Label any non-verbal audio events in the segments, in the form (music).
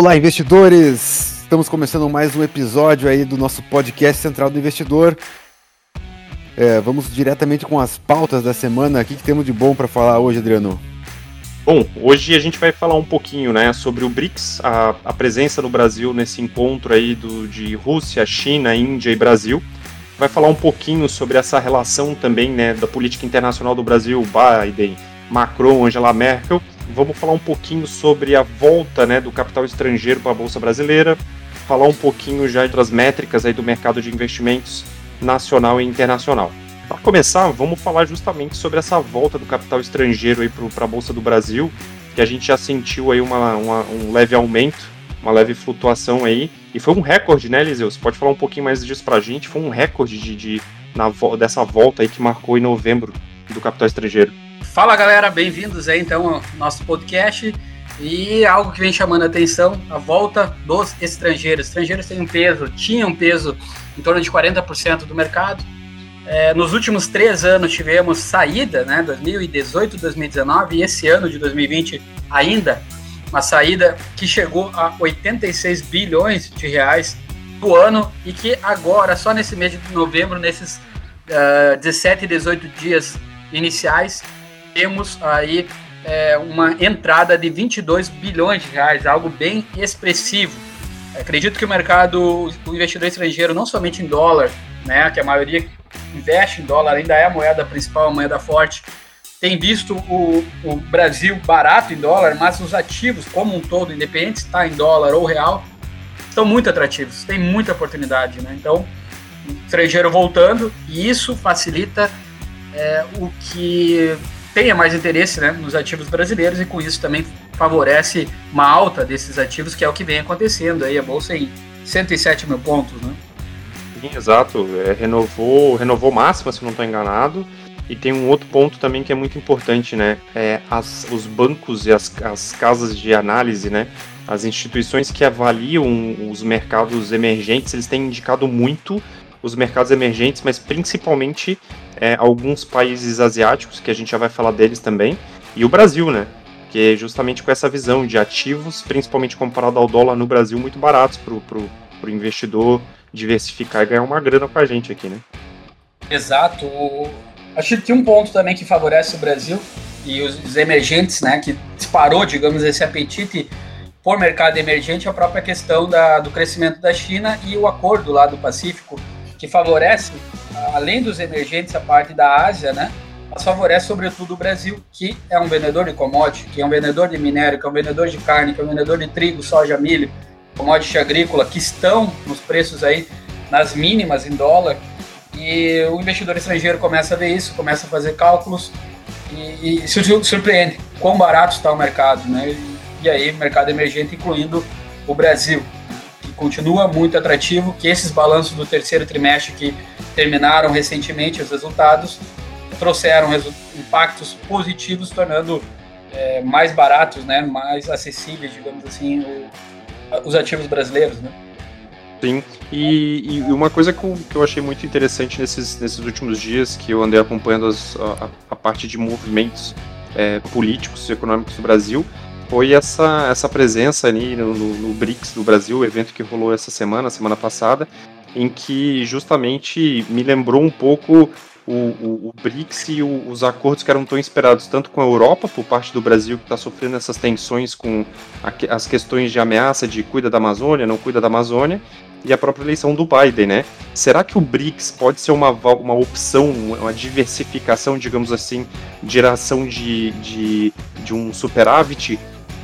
Olá, investidores! Estamos começando mais um episódio aí do nosso podcast Central do Investidor. É, vamos diretamente com as pautas da semana. O que, que temos de bom para falar hoje, Adriano? Bom, hoje a gente vai falar um pouquinho né, sobre o BRICS, a, a presença no Brasil nesse encontro aí do, de Rússia, China, Índia e Brasil. Vai falar um pouquinho sobre essa relação também né, da política internacional do Brasil, Biden, Macron, Angela Merkel. Vamos falar um pouquinho sobre a volta né, do capital estrangeiro para a Bolsa Brasileira, falar um pouquinho já das métricas aí do mercado de investimentos nacional e internacional. Para começar, vamos falar justamente sobre essa volta do capital estrangeiro para a Bolsa do Brasil, que a gente já sentiu aí uma, uma, um leve aumento, uma leve flutuação aí, e foi um recorde, né, Eliseu? Você pode falar um pouquinho mais disso para a gente? Foi um recorde de, de na, dessa volta aí que marcou em novembro do capital estrangeiro. Fala galera, bem-vindos aí então ao nosso podcast. E algo que vem chamando a atenção, a volta dos estrangeiros. Estrangeiros têm um peso, tinham um peso em torno de 40% do mercado. É, nos últimos três anos tivemos saída, né, 2018, 2019 e esse ano de 2020 ainda, uma saída que chegou a 86 bilhões de reais do ano e que agora, só nesse mês de novembro, nesses uh, 17 e 18 dias iniciais, temos aí é, uma entrada de 22 bilhões de reais, algo bem expressivo. Acredito que o mercado, o investidor estrangeiro, não somente em dólar, né, que a maioria investe em dólar, ainda é a moeda principal, a moeda forte, tem visto o, o Brasil barato em dólar, mas os ativos como um todo, independente se está em dólar ou real, são muito atrativos, tem muita oportunidade. Né? Então, estrangeiro voltando, e isso facilita é, o que tenha mais interesse né, nos ativos brasileiros e com isso também favorece uma alta desses ativos, que é o que vem acontecendo aí, a Bolsa em 107 mil pontos, né? Sim, exato. É, renovou, renovou máxima, se não estou enganado. E tem um outro ponto também que é muito importante, né? É as, os bancos e as, as casas de análise, né? As instituições que avaliam os mercados emergentes, eles têm indicado muito os mercados emergentes, mas principalmente é, alguns países asiáticos, que a gente já vai falar deles também, e o Brasil, né? Que é justamente com essa visão de ativos, principalmente comparado ao dólar no Brasil, muito baratos para o investidor diversificar e ganhar uma grana com a gente aqui, né? Exato. Acho que tem um ponto também que favorece o Brasil e os emergentes, né? Que disparou, digamos, esse apetite por mercado emergente, a própria questão da, do crescimento da China e o acordo lá do Pacífico que favorece, além dos emergentes, a parte da Ásia, né? Mas favorece sobretudo o Brasil, que é um vendedor de commodity, que é um vendedor de minério, que é um vendedor de carne, que é um vendedor de trigo, soja, milho, commodity agrícola, que estão nos preços aí nas mínimas em dólar. E o investidor estrangeiro começa a ver isso, começa a fazer cálculos e, e se surpreende quão barato está o mercado, né? E aí, mercado emergente, incluindo o Brasil continua muito atrativo, que esses balanços do terceiro trimestre que terminaram recentemente, os resultados, trouxeram impactos positivos, tornando é, mais baratos, né, mais acessíveis, digamos assim, o, os ativos brasileiros. Né? Sim, e, e, uma coisa que eu, que eu, achei muito interessante nesses, nesses últimos dias, que eu andei acompanhando as, a, a, parte de movimentos é, políticos e econômicos do Brasil, foi essa, essa presença ali no, no, no BRICS do Brasil, o evento que rolou essa semana, semana passada, em que justamente me lembrou um pouco o, o, o BRICS e o, os acordos que eram tão esperados, tanto com a Europa, por parte do Brasil, que está sofrendo essas tensões com a, as questões de ameaça de cuida da Amazônia, não cuida da Amazônia, e a própria eleição do Biden, né? Será que o BRICS pode ser uma, uma opção, uma diversificação, digamos assim, geração de, de, de um superávit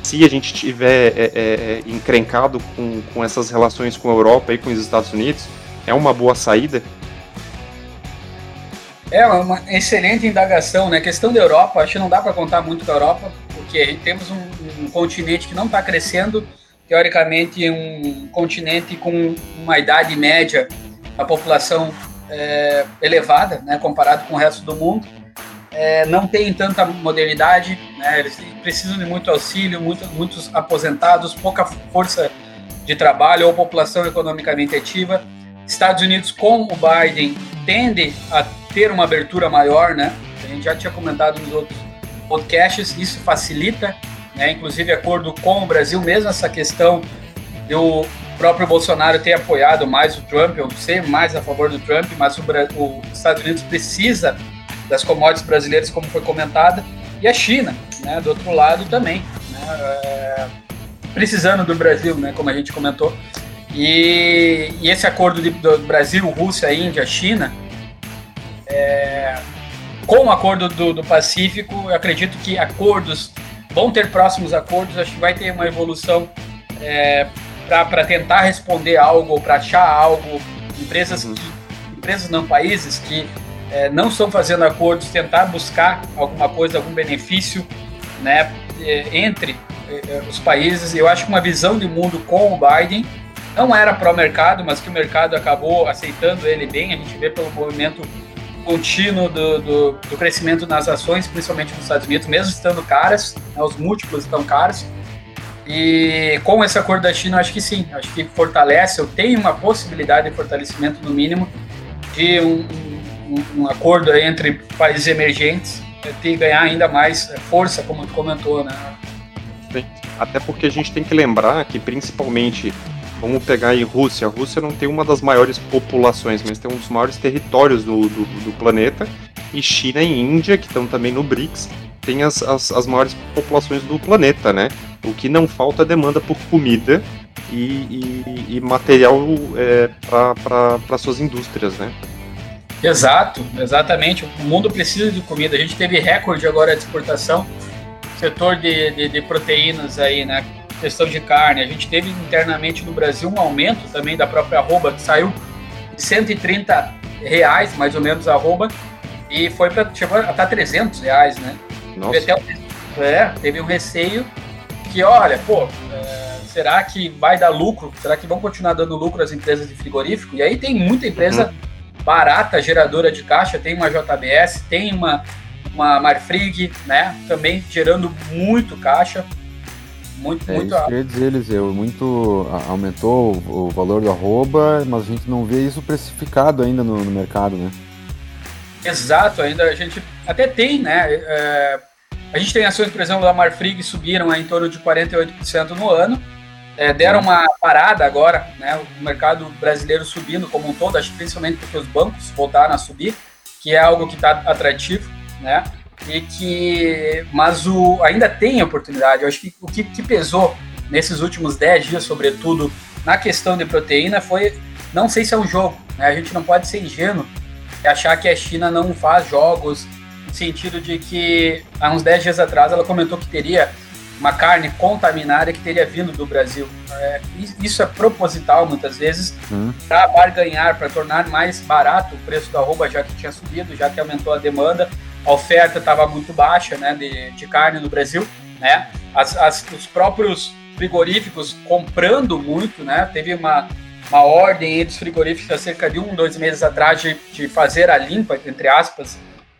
se a gente tiver é, é, é, encrencado com, com essas relações com a Europa e com os Estados Unidos, é uma boa saída? É uma excelente indagação, né? A questão da Europa, acho que não dá para contar muito com a Europa, porque temos um, um continente que não está crescendo, teoricamente um continente com uma idade média da população é, elevada, né, comparado com o resto do mundo é, não têm tanta modernidade, né? eles precisam de muito auxílio, muito, muitos aposentados, pouca força de trabalho ou população economicamente ativa. Estados Unidos com o Biden tende a ter uma abertura maior, né? A gente já tinha comentado nos outros podcasts, isso facilita, né? Inclusive acordo com o Brasil, mesmo essa questão de o próprio Bolsonaro ter apoiado mais o Trump, ou ser mais a favor do Trump, mas o, o Estados Unidos precisa das commodities brasileiras, como foi comentada, e a China, né, do outro lado também, né, é, precisando do Brasil, né, como a gente comentou. E, e esse acordo de, do Brasil, Rússia, Índia, China, é, com o acordo do, do Pacífico, eu acredito que acordos vão ter próximos acordos, acho que vai ter uma evolução é, para tentar responder algo, para achar algo, empresas uhum. que, empresas não países que é, não estão fazendo acordos, tentar buscar alguma coisa, algum benefício, né, é, entre é, é, os países. Eu acho que uma visão de mundo com o Biden não era pró-mercado, mas que o mercado acabou aceitando ele bem. A gente vê pelo movimento contínuo do, do, do crescimento nas ações, principalmente nos Estados Unidos, mesmo estando caras, né, os múltiplos estão caros. E com esse acordo da China, acho que sim, acho que fortalece, eu tenho uma possibilidade de fortalecimento, no mínimo, de um, um, acordo entre países emergentes e ganhar ainda mais força, como tu comentou, né? Até porque a gente tem que lembrar que, principalmente, vamos pegar aí Rússia. A Rússia não tem uma das maiores populações, mas tem um dos maiores territórios do, do, do planeta. E China e Índia, que estão também no BRICS, tem as, as, as maiores populações do planeta, né? O que não falta é demanda por comida e, e, e material é, para suas indústrias, né? Exato, exatamente. O mundo precisa de comida. A gente teve recorde agora de exportação, setor de, de, de proteínas aí, né? Questão de carne. A gente teve internamente no Brasil um aumento também da própria arroba, que saiu de 130 reais, mais ou menos, a arroba, e foi para chegou a estar 300 reais, né? Nossa. Teve, até, é, teve um receio que, olha, pô, é, será que vai dar lucro? Será que vão continuar dando lucro às empresas de frigorífico? E aí tem muita empresa uhum. Barata, geradora de caixa, tem uma JBS, tem uma, uma Marfrig, né? Também gerando muito caixa. Muito, é, muito isso queria dizer, Eliseu, muito aumentou o, o, valor do arroba, mas a gente não vê isso precificado ainda no, no mercado, né? Exato, ainda a gente até tem, né? É, a gente tem ações, por exemplo, da Marfrig subiram em torno de 48% no ano. É, deram uma parada agora, né? O mercado brasileiro subindo como um todo, acho principalmente porque os bancos voltaram a subir, que é algo que está atrativo, né? E que, mas o, ainda tem oportunidade. Eu acho que o que, que pesou nesses últimos 10 dias, sobretudo na questão de proteína, foi não sei se é um jogo, né? A gente não pode ser ingênuo e achar que a China não faz jogos no sentido de que há uns 10 dias atrás ela comentou que teria uma carne contaminada que teria vindo do Brasil. É, isso é proposital muitas vezes uhum. para barganhar, para tornar mais barato o preço da arroba, já que tinha subido, já que aumentou a demanda, a oferta estava muito baixa né, de, de carne no Brasil. Né? As, as, os próprios frigoríficos comprando muito, né? teve uma, uma ordem dos frigoríficos há cerca de um, dois meses atrás de, de fazer a limpa, entre aspas,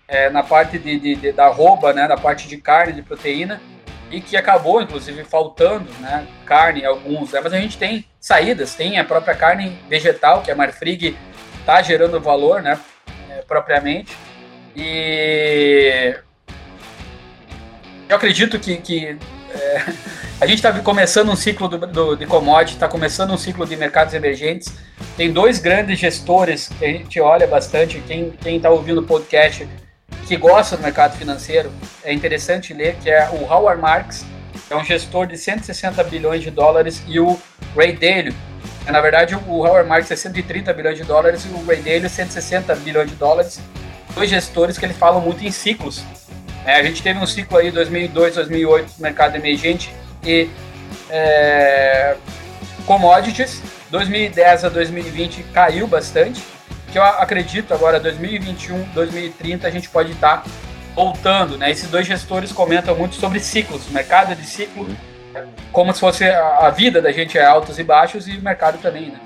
é, na parte de, de, de, da arroba, né, na parte de carne, de proteína, e que acabou, inclusive, faltando né, carne alguns. Né, mas a gente tem saídas, tem a própria carne vegetal, que a Marfrig está gerando valor né, é, propriamente. E eu acredito que, que é, (laughs) a gente está começando um ciclo do, do, de commodity, está começando um ciclo de mercados emergentes. Tem dois grandes gestores que a gente olha bastante. Quem está ouvindo o podcast que gosta do mercado financeiro, é interessante ler, que é o Howard Marks, é um gestor de 160 bilhões de dólares, e o Ray Dalio, é, na verdade o Howard Marks é 130 bilhões de dólares e o Ray Dalio 160 bilhões de dólares, dois gestores que eles falam muito em ciclos. É, a gente teve um ciclo aí 2002, 2008 no mercado emergente e é, commodities, 2010 a 2020 caiu bastante, que eu acredito agora 2021, 2030 a gente pode estar tá voltando, né? Esses dois gestores comentam muito sobre ciclos, mercado de ciclo, como se fosse a vida da gente é altos e baixos e o mercado também, né?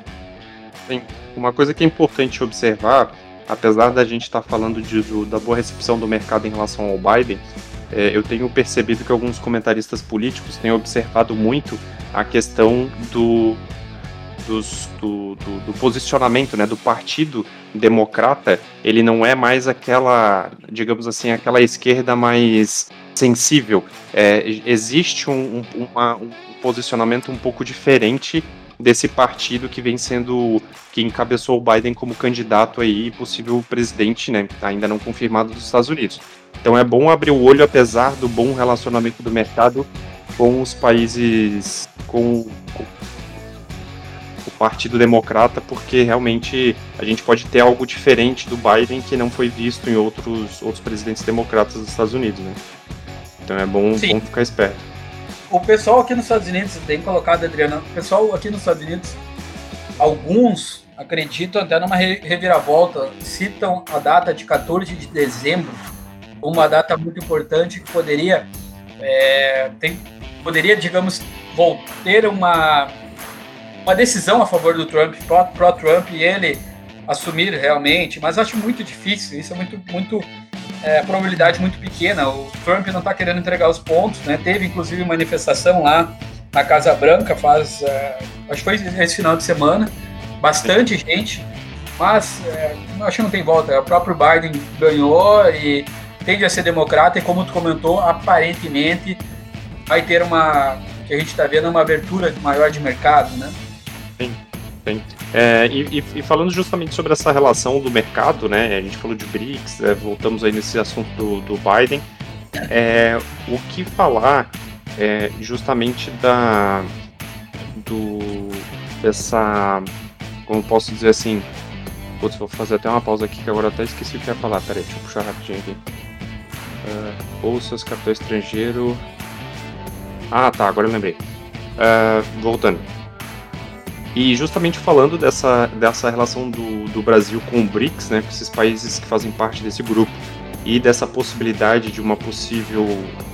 Sim. Uma coisa que é importante observar, apesar da gente estar tá falando de, do, da boa recepção do mercado em relação ao Biden, é, eu tenho percebido que alguns comentaristas políticos têm observado muito a questão do, dos, do, do, do, posicionamento né, do partido democrata, ele não é mais aquela, digamos assim, aquela esquerda mais sensível. É, existe um, um, uma, um posicionamento um pouco diferente desse partido que vem sendo que encabeçou o Biden como candidato aí possível presidente, né, ainda não confirmado dos Estados Unidos. Então é bom abrir o olho apesar do bom relacionamento do mercado com os países com o Partido Democrata, porque realmente a gente pode ter algo diferente do Biden que não foi visto em outros, outros presidentes democratas dos Estados Unidos, né? Então é bom, bom ficar esperto. O pessoal aqui nos Estados Unidos, tem colocado, Adriano, o pessoal aqui nos Estados Unidos, alguns acreditam até numa reviravolta, citam a data de 14 de dezembro uma data muito importante que poderia, é, tem, poderia digamos, ter uma uma decisão a favor do Trump, pró-Trump, e ele assumir realmente, mas acho muito difícil, isso é muito, muito é, probabilidade muito pequena. O Trump não está querendo entregar os pontos, né? Teve inclusive manifestação lá na Casa Branca faz, é, acho que foi esse final de semana, bastante gente, mas é, acho que não tem volta. O próprio Biden ganhou e tende a ser democrata e como tu comentou, aparentemente vai ter uma que a gente está vendo uma abertura maior de mercado, né? Sim, sim. É, e, e, falando justamente sobre essa relação do mercado, né? A gente falou de BRICS, é, voltamos aí nesse assunto do, do Biden. É, o que falar é, justamente da do dessa como posso dizer assim putz, vou fazer até uma pausa aqui que agora até esqueci o que ia falar peraí, deixa eu puxar rapidinho aqui uh, bolsas, capital estrangeiro ah tá, agora eu lembrei uh, voltando e justamente falando dessa, dessa relação do, do Brasil com o BRICS, né, com esses países que fazem parte desse grupo, e dessa possibilidade de uma possível,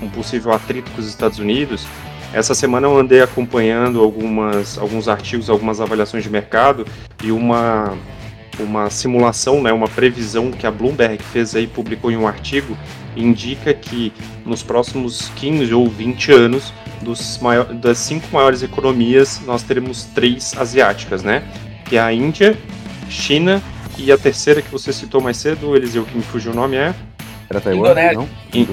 um possível atrito com os Estados Unidos, essa semana eu andei acompanhando algumas, alguns artigos, algumas avaliações de mercado e uma, uma simulação, né, uma previsão que a Bloomberg fez aí, publicou em um artigo, indica que nos próximos 15 ou 20 anos dos maior, das cinco maiores economias, nós teremos três asiáticas, né? Que é a Índia, China e a terceira que você citou mais cedo, Eliseu, que me fugiu o nome é? Era Taiwan, Indonésia. não? In...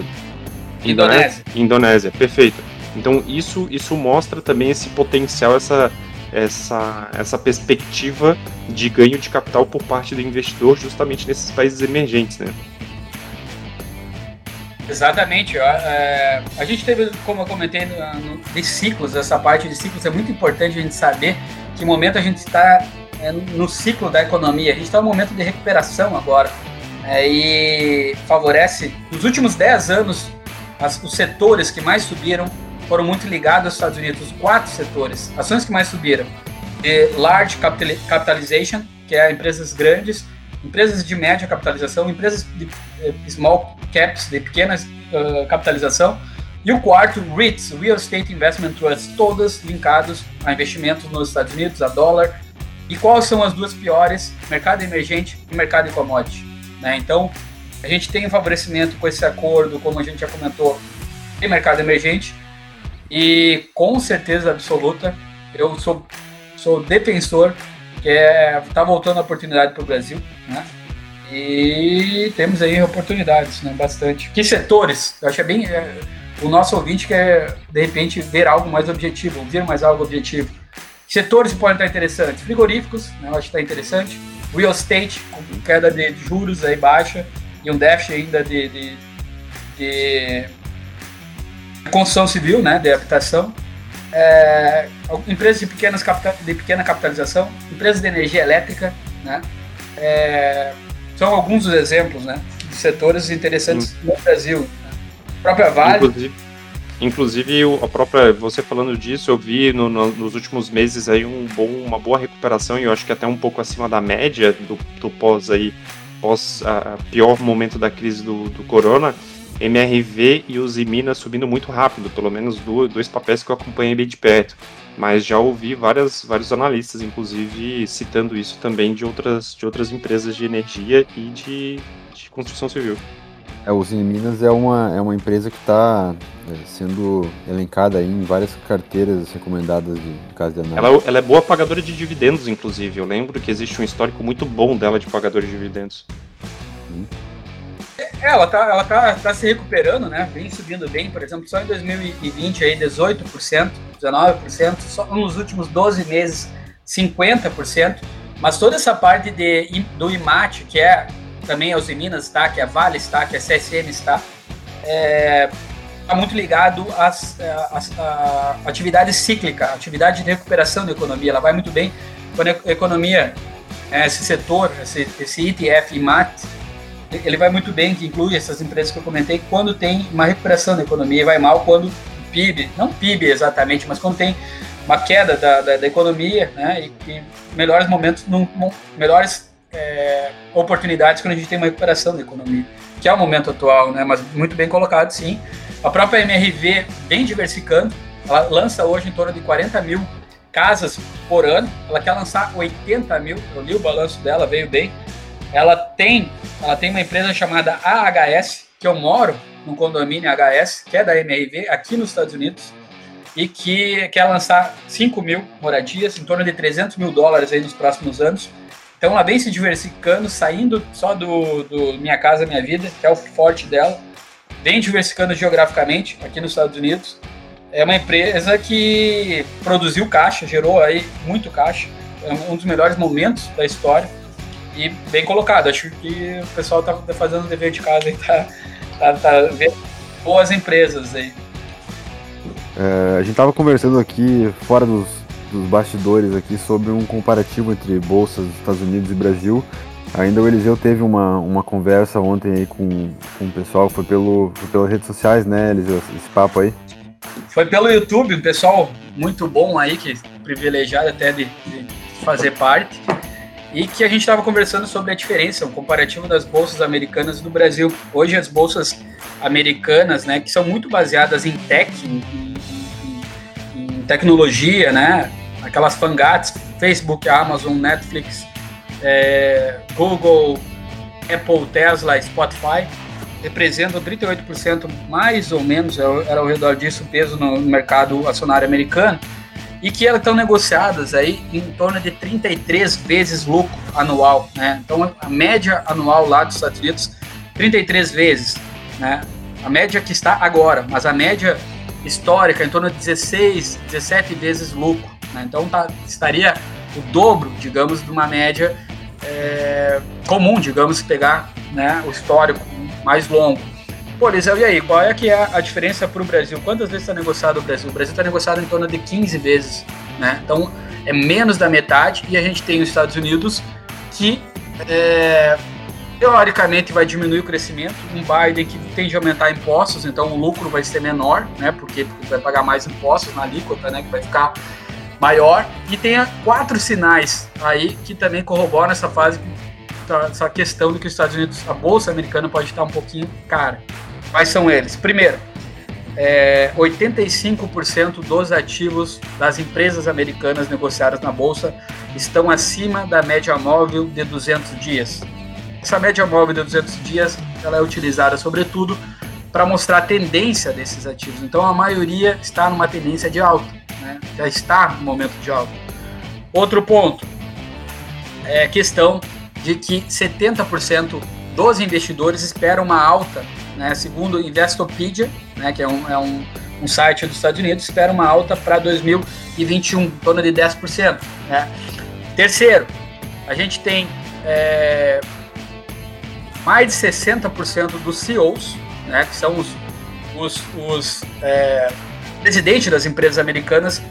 Indonésia. Indonésia, perfeito. Então isso, isso mostra também esse potencial, essa, essa, essa perspectiva de ganho de capital por parte do investidor justamente nesses países emergentes, né? Exatamente. É, a gente teve, como eu comentei, no, de ciclos, essa parte de ciclos é muito importante a gente saber que momento a gente está é, no ciclo da economia. A gente está no momento de recuperação agora. É, e favorece. Nos últimos 10 anos, as, os setores que mais subiram foram muito ligados aos Estados Unidos. Os quatro setores, ações que mais subiram: de large capitalization, que é empresas grandes, empresas de média capitalização, empresas de eh, small caps, de pequena uh, capitalização, e o quarto, REITs, Real Estate Investment Trusts, todas linkados a investimentos nos Estados Unidos, a dólar. E quais são as duas piores? Mercado emergente e mercado de commodity. Né? Então, a gente tem um favorecimento com esse acordo, como a gente já comentou, em mercado emergente. E com certeza absoluta, eu sou, sou defensor que é tá voltando a oportunidade para o Brasil, né? E temos aí oportunidades, né? Bastante. Que setores? Eu acho que é bem. É, o nosso ouvinte quer, de repente, ver algo mais objetivo, ouvir mais algo objetivo. Setores podem estar interessantes. Frigoríficos, né? Eu acho que está interessante. Real estate, com queda de juros aí baixa e um déficit ainda de, de, de construção civil, né? De habitação é, empresas de, pequenas de pequena capitalização, empresas de energia elétrica, né? É, são alguns dos exemplos, né? De setores interessantes Sim. no Brasil. Né? A própria Vale. Inclusive, inclusive, a própria, você falando disso, eu vi no, no, nos últimos meses aí um bom, uma boa recuperação e eu acho que até um pouco acima da média do, do pós aí, pós a, pior momento da crise do, do corona MRV e os Minas subindo muito rápido, pelo menos dois papéis que eu acompanhei bem de perto. Mas já ouvi várias, vários analistas, inclusive, citando isso também de outras, de outras empresas de energia e de, de construção civil. É, o Usina Minas é uma, é uma empresa que está é, sendo elencada em várias carteiras recomendadas de, de casa de análise. Ela, ela, é boa pagadora de dividendos, inclusive. Eu lembro que existe um histórico muito bom dela de pagador de dividendos. Hum. É, ela tá, ela tá, tá se recuperando, né? Vem subindo bem, por exemplo, só em 2020 aí 18%, 19%, só nos últimos 12 meses 50%, mas toda essa parte de, do IMAT, que é também a Usiminas está, que a Vale está, que a CSN está, é, está muito ligado às, à atividade cíclica, atividade de recuperação da economia. Ela vai muito bem quando a economia, é, esse setor, esse, esse ETF IMAT, ele vai muito bem, que inclui essas empresas que eu comentei, quando tem uma recuperação da economia e vai mal quando o PIB, não PIB exatamente, mas quando tem uma queda da, da, da economia, né, e, e melhores momentos, num, num, melhores é, oportunidades quando a gente tem uma recuperação da economia, que é o momento atual, né, mas muito bem colocado, sim. A própria MRV vem diversificando, ela lança hoje em torno de 40 mil casas por ano, ela quer lançar 80 mil, eu li o balanço dela, veio bem. Ela tem, ela tem uma empresa chamada AHS, que eu moro no condomínio AHS, que é da MRV, aqui nos Estados Unidos, e que quer lançar 5 mil moradias, em torno de 300 mil dólares aí nos próximos anos. Então ela vem se diversificando, saindo só do, do Minha Casa Minha Vida, que é o forte dela, vem diversificando geograficamente aqui nos Estados Unidos. É uma empresa que produziu caixa, gerou aí muito caixa, é um dos melhores momentos da história e bem colocado. Acho que o pessoal está fazendo o dever de casa e está tá, tá vendo boas empresas aí. É, a gente estava conversando aqui, fora dos, dos bastidores aqui, sobre um comparativo entre bolsas dos Estados Unidos e Brasil. Ainda o Eliseu teve uma, uma conversa ontem aí com, com o pessoal, foi, pelo, foi pelas redes sociais, né, Eliseu, esse papo aí? Foi pelo YouTube, um pessoal muito bom aí, que privilegiado até de, de fazer parte, e que a gente estava conversando sobre a diferença, o um comparativo das bolsas americanas e do Brasil. Hoje as bolsas americanas, né, que são muito baseadas em tech, em, tecnologia, né? Aquelas fangates, Facebook, Amazon, Netflix, é, Google, Apple, Tesla, Spotify, representam 38% mais ou menos, é era ao redor disso o peso no mercado acionário americano, e que elas estão negociadas aí em torno de 33 vezes lucro anual, né? Então a média anual lá dos Estados Unidos, 33 vezes, né? A média que está agora, mas a média histórica, em torno de 16, 17 vezes lucro. Né? Então tá, estaria o dobro, digamos, de uma média é, comum, digamos, pegar né, o histórico mais longo. Pô, Eliseu, e aí, qual é que é a diferença para o Brasil? Quantas vezes está negociado o Brasil? O Brasil está negociado em torno de 15 vezes, né? Então, é menos da metade, e a gente tem os Estados Unidos que é, teoricamente vai diminuir o crescimento, um Biden que tende a aumentar impostos, então o lucro vai ser menor, né? Porque, porque vai pagar mais impostos na alíquota, né? Que vai ficar maior. E tem quatro sinais aí que também corroboram essa fase, essa questão de que os Estados Unidos, a bolsa americana pode estar um pouquinho cara. Quais são eles? Primeiro, é, 85% dos ativos das empresas americanas negociadas na bolsa estão acima da média móvel de 200 dias. Essa média móvel de 200 dias ela é utilizada, sobretudo, para mostrar a tendência desses ativos. Então, a maioria está numa tendência de alta, né? já está no momento de alta. Outro ponto é a questão de que 70% dos investidores esperam uma alta, né? segundo Investopedia, né? que é, um, é um, um site dos Estados Unidos, espera uma alta para 2021, em torno de 10%. Né? Terceiro, a gente tem é, mais de 60% dos CEOs, né, que são os, os, os é, presidentes das empresas americanas,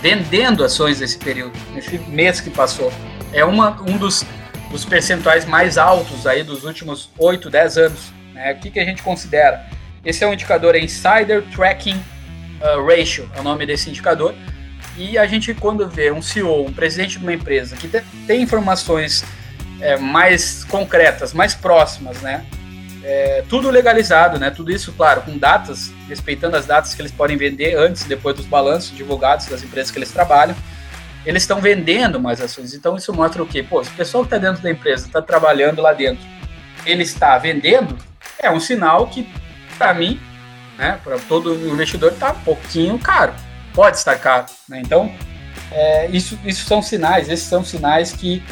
vendendo ações nesse período, nesse mês que passou. É uma, um dos, dos percentuais mais altos aí dos últimos 8, 10 anos. Né? O que, que a gente considera? Esse é um indicador é Insider Tracking uh, Ratio, é o nome desse indicador. E a gente, quando vê um CEO, um presidente de uma empresa que tem informações é, mais concretas, mais próximas, né? É, tudo legalizado, né? Tudo isso, claro, com datas, respeitando as datas que eles podem vender antes e depois dos balanços divulgados das empresas que eles trabalham. Eles estão vendendo mais ações. Então isso mostra o quê? Pô, se o pessoal que está dentro da empresa está trabalhando lá dentro, ele está vendendo, é um sinal que, para mim, né, para todo investidor, está um pouquinho caro. Pode estar caro. Né? Então, é, isso, isso são sinais, esses são sinais que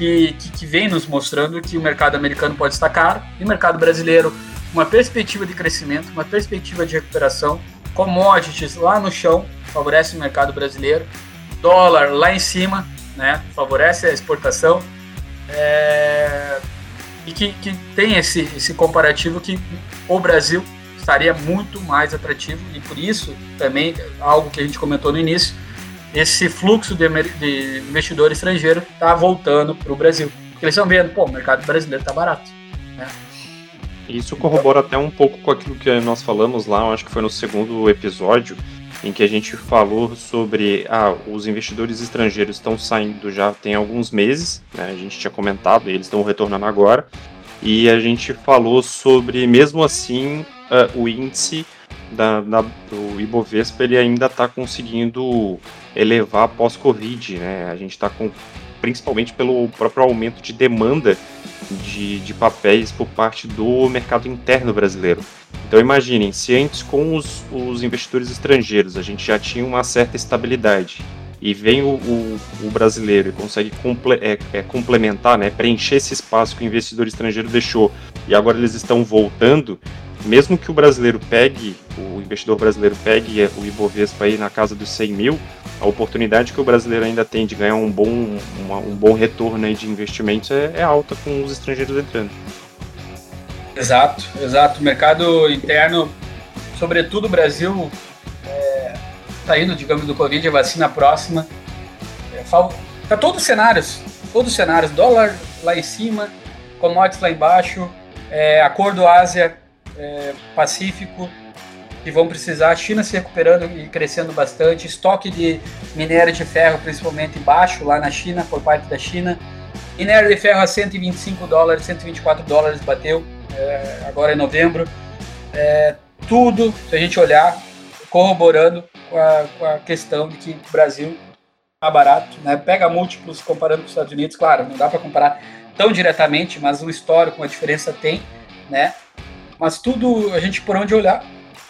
que, que, que vem nos mostrando que o mercado americano pode estar caro e o mercado brasileiro, uma perspectiva de crescimento, uma perspectiva de recuperação, commodities lá no chão, favorece o mercado brasileiro, dólar lá em cima, né? favorece a exportação é, e que, que tem esse, esse comparativo que o Brasil estaria muito mais atrativo e por isso também algo que a gente comentou no início esse fluxo de, de investidor estrangeiro está voltando para o Brasil porque eles estão vendo pô o mercado brasileiro está barato né? isso corrobora até um pouco com aquilo que nós falamos lá acho que foi no segundo episódio em que a gente falou sobre ah, os investidores estrangeiros estão saindo já tem alguns meses, né, a gente tinha comentado, eles estão retornando agora, e a gente falou sobre, mesmo assim, uh, o índice da, da, do Ibovespa ele ainda está conseguindo elevar pós-Covid, né? A gente está com, principalmente pelo próprio aumento de demanda de, de papéis por parte do mercado interno brasileiro. Então imaginem, se antes com os, os investidores estrangeiros a gente já tinha uma certa estabilidade e vem o, o, o brasileiro e consegue comple, é, é, complementar, né, preencher esse espaço que o investidor estrangeiro deixou e agora eles estão voltando, mesmo que o brasileiro pegue, o investidor brasileiro pegue o Ibovespa aí na casa dos 100 mil, a oportunidade que o brasileiro ainda tem de ganhar um bom, uma, um bom retorno aí de investimentos é, é alta com os estrangeiros entrando. Exato, exato. O mercado interno, sobretudo o Brasil, é, tá indo, digamos, do Covid, a vacina próxima. É, tá todos os cenários, todos os cenários, dólar lá em cima, commodities lá embaixo, é, acordo Ásia é, Pacífico, que vão precisar, China se recuperando e crescendo bastante, estoque de minério de ferro principalmente baixo lá na China, por parte da China, minério de ferro a 125 dólares, 124 dólares bateu é, agora em novembro, é, tudo, se a gente olhar, corroborando com a, com a questão de que o Brasil está barato, né? pega múltiplos comparando com os Estados Unidos, claro, não dá para comparar tão diretamente, mas o histórico, a diferença tem, né? Mas tudo, a gente por onde olhar,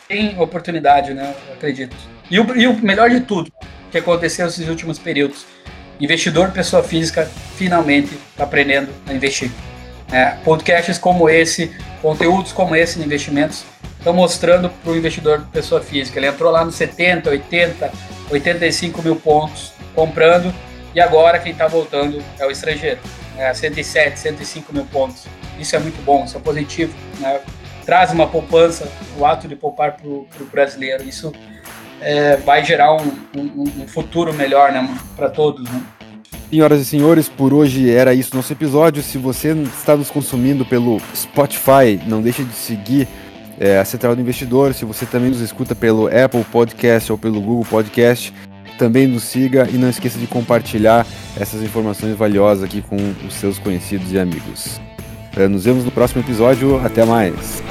tem oportunidade, né? acredito. E o, e o melhor de tudo que aconteceu nesses últimos períodos, investidor, pessoa física, finalmente está aprendendo a investir. É, podcasts como esse, conteúdos como esse de investimentos, estão mostrando para o investidor, pessoa física. Ele entrou lá nos 70, 80, 85 mil pontos comprando e agora quem está voltando é o estrangeiro. É, 107, 105 mil pontos. Isso é muito bom, isso é positivo. Né? traz uma poupança, o ato de poupar para o brasileiro. Isso é, vai gerar um, um, um, futuro melhor né, para todos. Né? Senhoras e senhores, por hoje era isso nosso episódio. Se você está nos consumindo pelo Spotify, não deixe de seguir é, a Central do Investidor. Se você também nos escuta pelo Apple Podcast ou pelo Google Podcast, também nos siga e não esqueça de compartilhar essas informações valiosas aqui com os seus conhecidos e amigos. É, nos vemos no próximo episódio. Até mais.